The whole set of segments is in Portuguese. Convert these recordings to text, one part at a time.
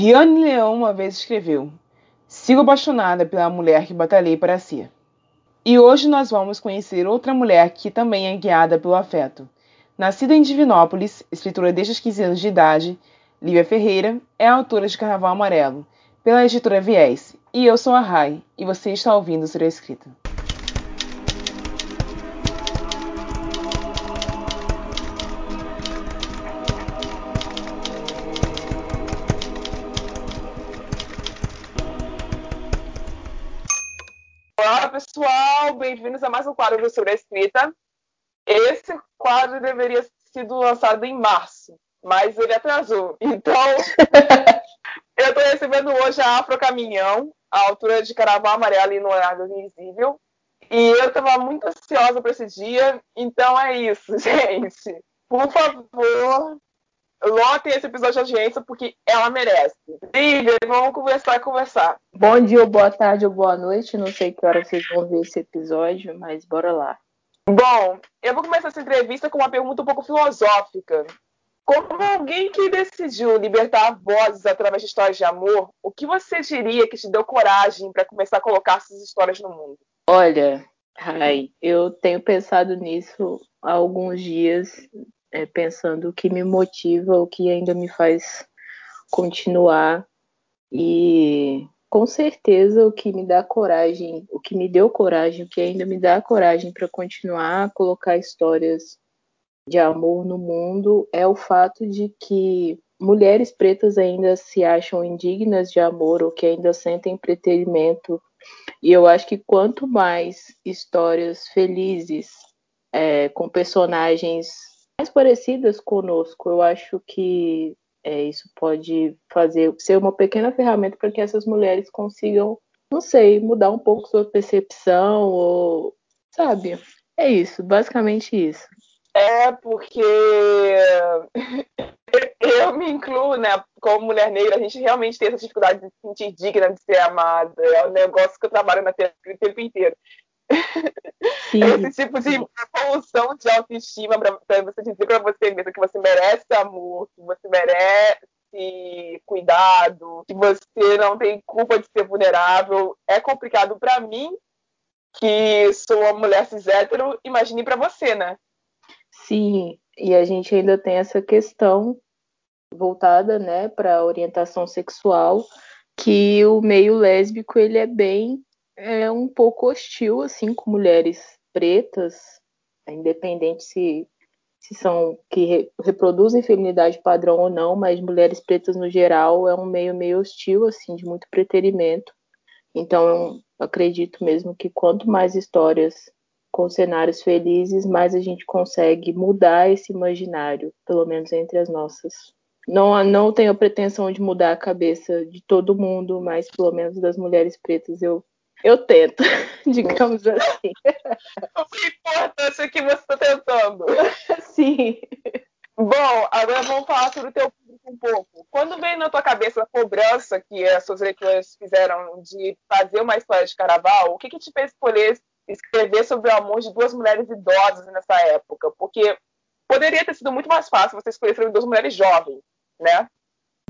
Diane Leão uma vez escreveu: Sigo apaixonada pela mulher que batalhei para ser. E hoje nós vamos conhecer outra mulher que também é guiada pelo afeto. Nascida em Divinópolis, escritora desde os 15 anos de idade, Lívia Ferreira é autora de Carnaval Amarelo, pela editora Viés. E eu sou a Rai, e você está ouvindo Ser Escrita. Pessoal, bem-vindos a mais um quadro do Sobre a Escrita. Esse quadro deveria ter sido lançado em março, mas ele atrasou. Então, eu estou recebendo hoje a Afro Caminhão, a autora de Carnaval Amarelo e No Horário Invisível. E eu estava muito ansiosa para esse dia, então é isso, gente. Por favor, lotem esse episódio de audiência porque ela merece. Lívia, vamos conversar conversar. Bom dia, boa tarde, ou boa noite. Não sei que hora vocês vão ver esse episódio, mas bora lá. Bom, eu vou começar essa entrevista com uma pergunta um pouco filosófica. Como alguém que decidiu libertar vozes através de histórias de amor, o que você diria que te deu coragem para começar a colocar essas histórias no mundo? Olha, Rai, eu tenho pensado nisso há alguns dias é, pensando o que me motiva, o que ainda me faz continuar e com certeza o que me dá coragem, o que me deu coragem, o que ainda me dá coragem para continuar a colocar histórias de amor no mundo é o fato de que mulheres pretas ainda se acham indignas de amor ou que ainda sentem preterimento. E eu acho que quanto mais histórias felizes, é, com personagens mais parecidas conosco. Eu acho que é, isso pode fazer ser uma pequena ferramenta para que essas mulheres consigam, não sei, mudar um pouco sua percepção ou sabe? É isso, basicamente isso. É porque eu me incluo, né? Como mulher negra, a gente realmente tem essa dificuldade de se sentir digna de ser amada. É um negócio que eu trabalho na terapia o tempo inteiro. Sim. Esse tipo de evolução de autoestima para você dizer para você mesmo que você merece amor, que você merece cuidado, que você não tem culpa de ser vulnerável, é complicado para mim, que sou uma mulher cis hétero, imagine para você, né? Sim, e a gente ainda tem essa questão voltada, né, para orientação sexual, que o meio lésbico ele é bem é um pouco hostil assim com mulheres pretas, independente se, se são que re, reproduzem feminidade padrão ou não, mas mulheres pretas no geral é um meio meio hostil assim, de muito preterimento. Então, eu acredito mesmo que quanto mais histórias com cenários felizes, mais a gente consegue mudar esse imaginário, pelo menos entre as nossas. Não, não tenho a pretensão de mudar a cabeça de todo mundo, mas pelo menos das mulheres pretas eu eu tento, digamos assim. O importância que você está tentando. Sim. Bom, agora vamos falar sobre o teu público um pouco. Quando veio na tua cabeça a cobrança que as suas leitoras fizeram de fazer uma história de carnaval, o que, que te fez escolher escrever sobre o amor de duas mulheres idosas nessa época? Porque poderia ter sido muito mais fácil você escolher sobre duas mulheres jovens, né?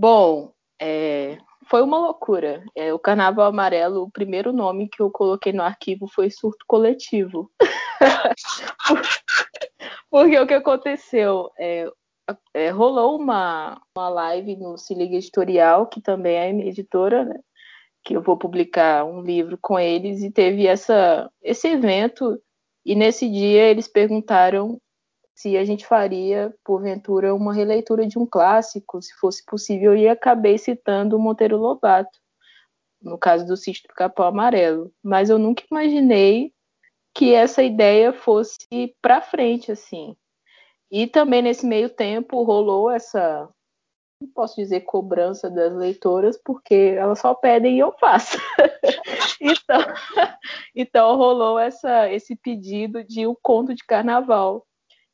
Bom, é, foi uma loucura. É, o Carnaval Amarelo, o primeiro nome que eu coloquei no arquivo foi surto coletivo. Porque o que aconteceu? É, é, rolou uma, uma live no Se Liga Editorial, que também é minha editora, né? que eu vou publicar um livro com eles, e teve essa, esse evento, e nesse dia eles perguntaram se a gente faria, porventura, uma releitura de um clássico, se fosse possível, e acabei citando o Monteiro Lobato, no caso do Sítio do Capão Amarelo. Mas eu nunca imaginei que essa ideia fosse para frente, assim. E também nesse meio tempo rolou essa, não posso dizer cobrança das leitoras, porque elas só pedem e eu faço. então, então rolou essa, esse pedido de um conto de carnaval.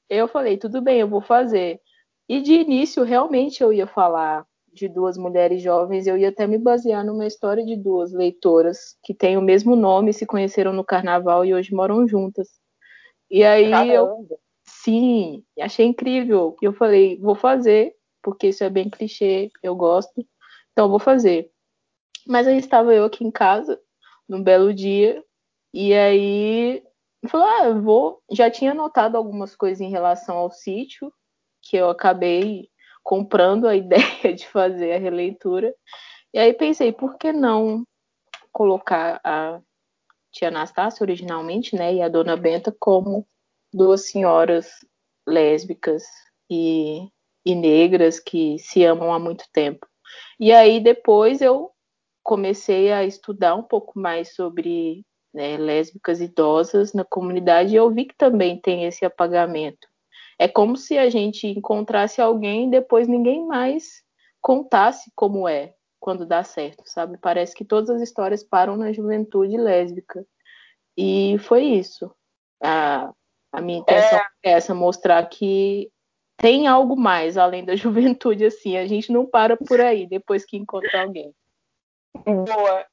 Eu falei, tudo bem, eu vou fazer. E de início, realmente, eu ia falar de duas mulheres jovens, eu ia até me basear numa história de duas leitoras que têm o mesmo nome, se conheceram no carnaval e hoje moram juntas. E aí Caramba. eu sim, achei incrível. Eu falei, vou fazer, porque isso é bem clichê, eu gosto. Então, vou fazer. Mas aí estava eu aqui em casa, num belo dia, e aí falou: ah, eu vou. Já tinha anotado algumas coisas em relação ao sítio, que eu acabei comprando a ideia de fazer a releitura. E aí pensei, por que não colocar a tia Anastácia originalmente, né, e a dona Benta como duas senhoras lésbicas e, e negras que se amam há muito tempo. E aí depois eu comecei a estudar um pouco mais sobre né, lésbicas idosas na comunidade e eu vi que também tem esse apagamento. É como se a gente encontrasse alguém e depois ninguém mais contasse como é quando dá certo, sabe? Parece que todas as histórias param na juventude lésbica. E foi isso. A, a minha intenção é. é essa, mostrar que tem algo mais além da juventude, assim. A gente não para por aí depois que encontra alguém. Boa.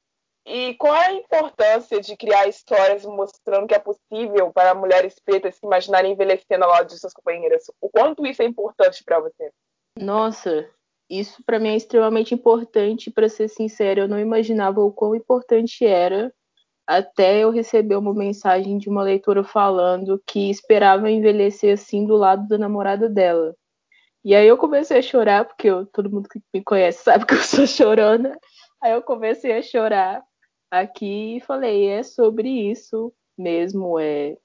E qual é a importância de criar histórias mostrando que é possível para mulheres pretas se imaginarem envelhecendo ao lado de suas companheiras? O quanto isso é importante para você? Nossa, isso para mim é extremamente importante. Para ser sincera, eu não imaginava o quão importante era até eu receber uma mensagem de uma leitora falando que esperava envelhecer assim do lado da namorada dela. E aí eu comecei a chorar, porque eu, todo mundo que me conhece sabe que eu sou chorona. Aí eu comecei a chorar aqui e falei, é sobre isso mesmo, é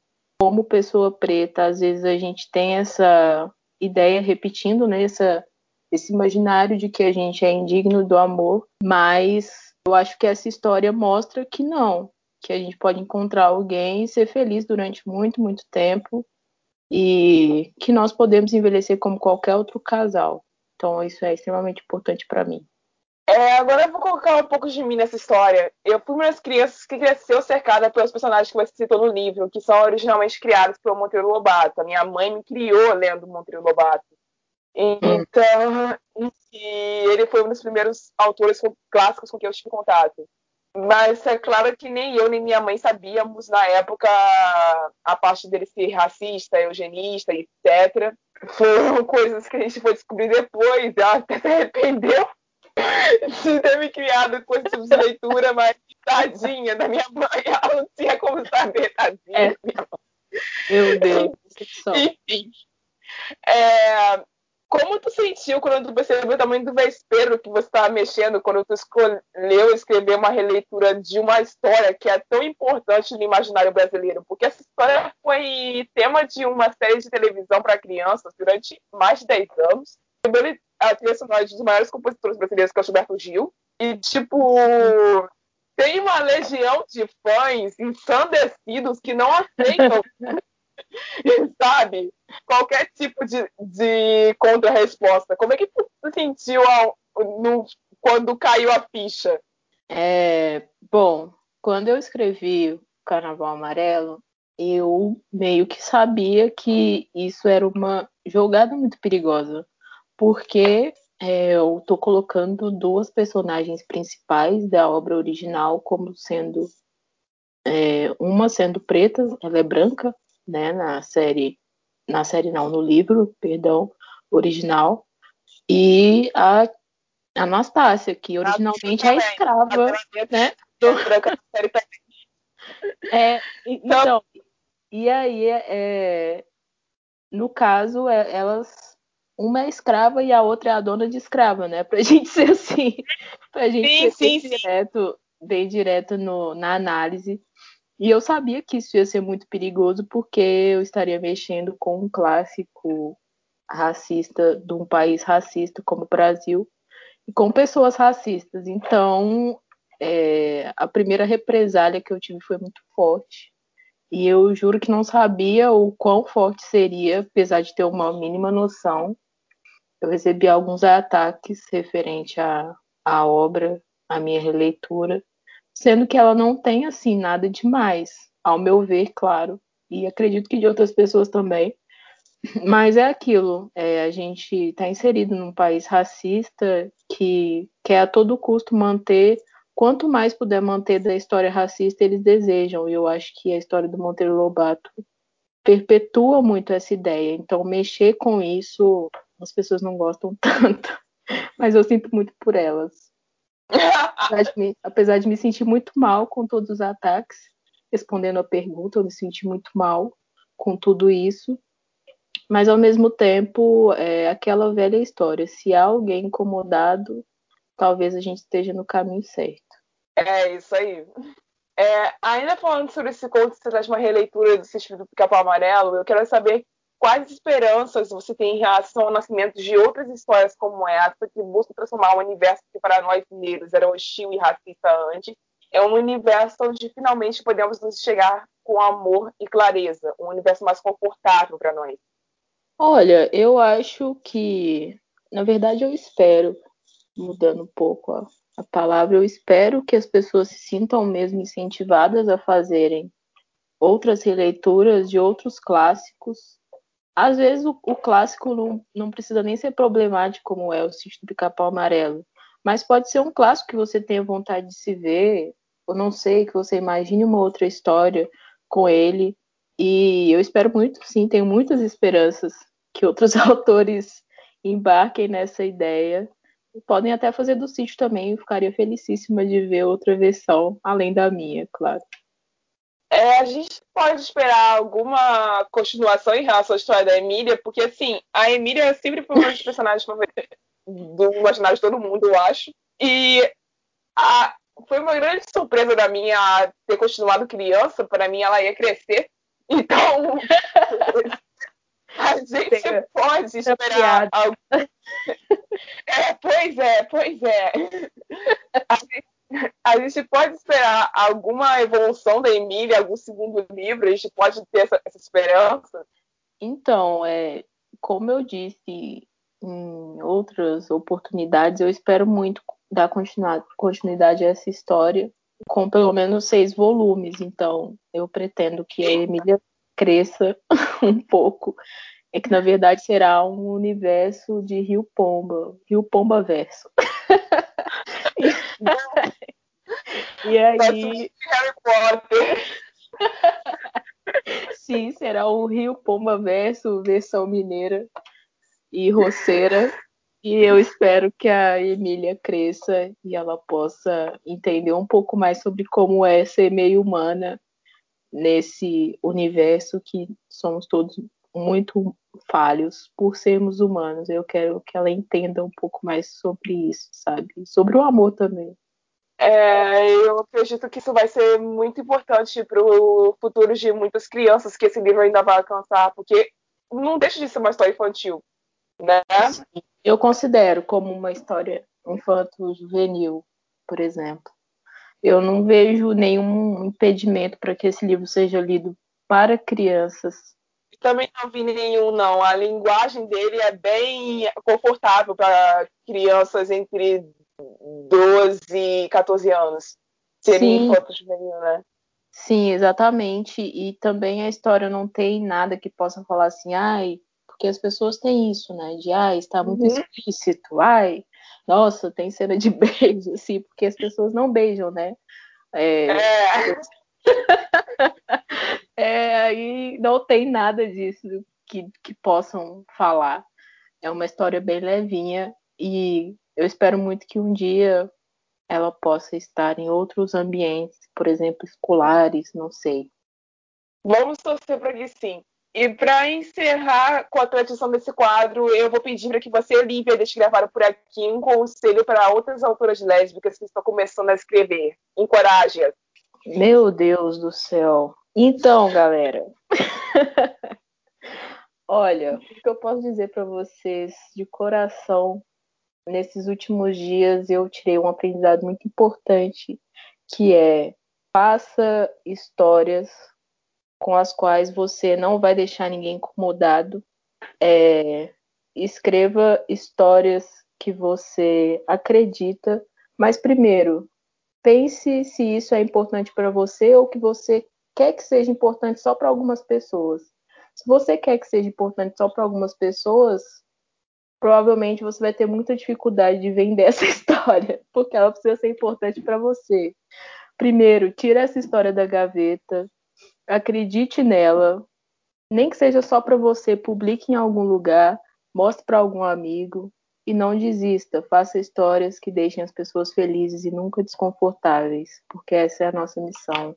como pessoa preta, às vezes a gente tem essa ideia repetindo, né, essa, esse imaginário de que a gente é indigno do amor, mas eu acho que essa história mostra que não, que a gente pode encontrar alguém e ser feliz durante muito, muito tempo e que nós podemos envelhecer como qualquer outro casal. Então isso é extremamente importante para mim. É, agora eu vou colocar um pouco de mim nessa história. Eu fui uma das crianças que cresceu cercada pelos personagens que você citou no livro, que são originalmente criados pelo Monteiro Lobato. A minha mãe me criou lendo Monteiro Lobato. Então, hum. ele foi um dos primeiros autores clássicos com que eu tive contato. Mas é claro que nem eu nem minha mãe sabíamos na época a parte dele ser racista, eugenista, etc. Foram coisas que a gente foi descobrir depois, até se arrependeu de ter me criado com esse tipo de leitura, mas tadinha da minha mãe, ela não tinha como saber, tadinha. É. Meu Deus. Enfim. É, como tu sentiu quando tu percebeu o tamanho do vespeiro que você estava mexendo, quando tu escolheu escrever uma releitura de uma história que é tão importante no imaginário brasileiro? Porque essa história foi tema de uma série de televisão para crianças durante mais de 10 anos a trilha sonora de um dos maiores compositores brasileiros, que é o Gilberto Gil. E, tipo, tem uma legião de fãs ensandecidos que não aceitam, sabe? Qualquer tipo de, de contra-resposta. Como é que tu sentiu ao, no, quando caiu a ficha? É, bom, quando eu escrevi Carnaval Amarelo, eu meio que sabia que isso era uma jogada muito perigosa porque é, eu estou colocando duas personagens principais da obra original como sendo é, uma sendo preta, ela é branca, né, na série, na série não, no livro, perdão, original, e a Anastácia, que originalmente é escrava, né? É, então, e aí, é, no caso, é, elas uma é escrava e a outra é a dona de escrava, né? Pra gente ser assim, pra gente sim, ser sim, bem, sim. Direto, bem direto no, na análise. E eu sabia que isso ia ser muito perigoso porque eu estaria mexendo com um clássico racista de um país racista como o Brasil e com pessoas racistas. Então, é, a primeira represália que eu tive foi muito forte. E eu juro que não sabia o quão forte seria, apesar de ter uma mínima noção eu recebi alguns ataques referente à, à obra, à minha releitura, sendo que ela não tem assim nada demais, ao meu ver, claro, e acredito que de outras pessoas também. Mas é aquilo, é, a gente está inserido num país racista que quer a todo custo manter, quanto mais puder manter da história racista, eles desejam. E eu acho que a história do Monteiro Lobato perpetua muito essa ideia. Então, mexer com isso as pessoas não gostam tanto, mas eu sinto muito por elas. apesar, de me, apesar de me sentir muito mal com todos os ataques, respondendo a pergunta, eu me senti muito mal com tudo isso. Mas ao mesmo tempo, é aquela velha história: se há alguém incomodado, talvez a gente esteja no caminho certo. É isso aí. É, ainda falando sobre esse conto, você traz uma releitura do Sítio do Pica-Pau Amarelo, eu quero saber quais esperanças você tem em relação ao nascimento de outras histórias como essa, que buscam transformar um universo que para nós negros era hostil e racista antes, é um universo onde finalmente podemos nos chegar com amor e clareza, um universo mais confortável para nós. Olha, eu acho que, na verdade, eu espero, mudando um pouco a, a palavra, eu espero que as pessoas se sintam mesmo incentivadas a fazerem outras releituras de outros clássicos às vezes o, o clássico não, não, precisa nem ser problemático como é o Sítio do Pica-Pau Amarelo, mas pode ser um clássico que você tenha vontade de se ver, ou não sei, que você imagine uma outra história com ele. E eu espero muito, sim, tenho muitas esperanças que outros autores embarquem nessa ideia. Podem até fazer do sítio também, eu ficaria felicíssima de ver outra versão, além da minha, claro. É, a gente pode esperar alguma continuação em relação à história da Emília, porque assim, a Emília sempre foi uma dos personagens favoritos do imaginário de todo mundo, eu acho. E a, foi uma grande surpresa da minha ter continuado criança, para mim ela ia crescer. Então, a gente pode esperar algo. É, pois é, pois é. A gente pode esperar alguma evolução da Emília, algum segundo livro? A gente pode ter essa, essa esperança? Então, é, como eu disse em outras oportunidades, eu espero muito dar continuidade a essa história com pelo menos seis volumes. Então, eu pretendo que a Emília cresça um pouco. É que, na verdade, será um universo de Rio Pomba, Rio Pomba Verso. e aí. Harry Potter. Sim, será o Rio Pomba Verso, versão mineira e roceira. E eu espero que a Emília cresça e ela possa entender um pouco mais sobre como é ser meio humana nesse universo que somos todos muito falhos por sermos humanos. Eu quero que ela entenda um pouco mais sobre isso, sabe? Sobre o amor também. É, eu acredito que isso vai ser muito importante para o futuro de muitas crianças que esse livro ainda vai alcançar, porque não deixa de ser uma história infantil, né? Eu considero como uma história infanto-juvenil, por exemplo. Eu não vejo nenhum impedimento para que esse livro seja lido para crianças também não vi nenhum, não. A linguagem dele é bem confortável para crianças entre 12 e 14 anos. Seria infanto juvenil, né? Sim, exatamente. E também a história não tem nada que possa falar assim, ai, porque as pessoas têm isso, né? De ai, está muito uhum. explícito, ai, nossa, tem cena de beijo, assim, porque as pessoas não beijam, né? É. é. é, aí não tem nada disso que, que possam falar. É uma história bem levinha e eu espero muito que um dia ela possa estar em outros ambientes, por exemplo, escolares, não sei. Vamos torcer para que sim. E para encerrar com a tradição desse quadro, eu vou pedir para que você, Olivia, deixe gravar por aqui um conselho para outras autoras lésbicas que estão começando a escrever. Encoraje-as. Meu Deus do céu. Então, galera. Olha, o que eu posso dizer para vocês de coração, nesses últimos dias eu tirei um aprendizado muito importante, que é faça histórias com as quais você não vai deixar ninguém incomodado. É, escreva histórias que você acredita, mas primeiro pense se isso é importante para você ou que você quer que seja importante só para algumas pessoas. Se você quer que seja importante só para algumas pessoas, provavelmente você vai ter muita dificuldade de vender essa história, porque ela precisa ser importante para você. Primeiro, tira essa história da gaveta, acredite nela, nem que seja só para você, publique em algum lugar, mostre para algum amigo e não desista. Faça histórias que deixem as pessoas felizes e nunca desconfortáveis, porque essa é a nossa missão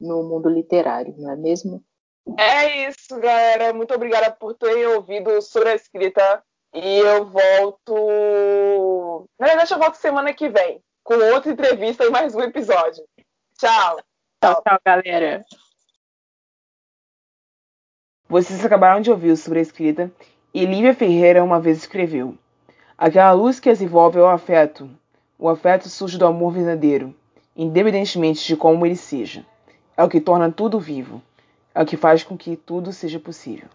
no mundo literário, não é mesmo? É isso, galera. Muito obrigada por terem ouvido sobre a escrita. E eu volto. Na verdade, eu volto semana que vem com outra entrevista e mais um episódio. Tchau. Tchau, tchau, galera. Vocês acabaram de ouvir sobre a escrita e Lívia Ferreira uma vez escreveu: Aquela luz que as envolve é o afeto. O afeto surge do amor verdadeiro, independentemente de como ele seja. É o que torna tudo vivo. É o que faz com que tudo seja possível.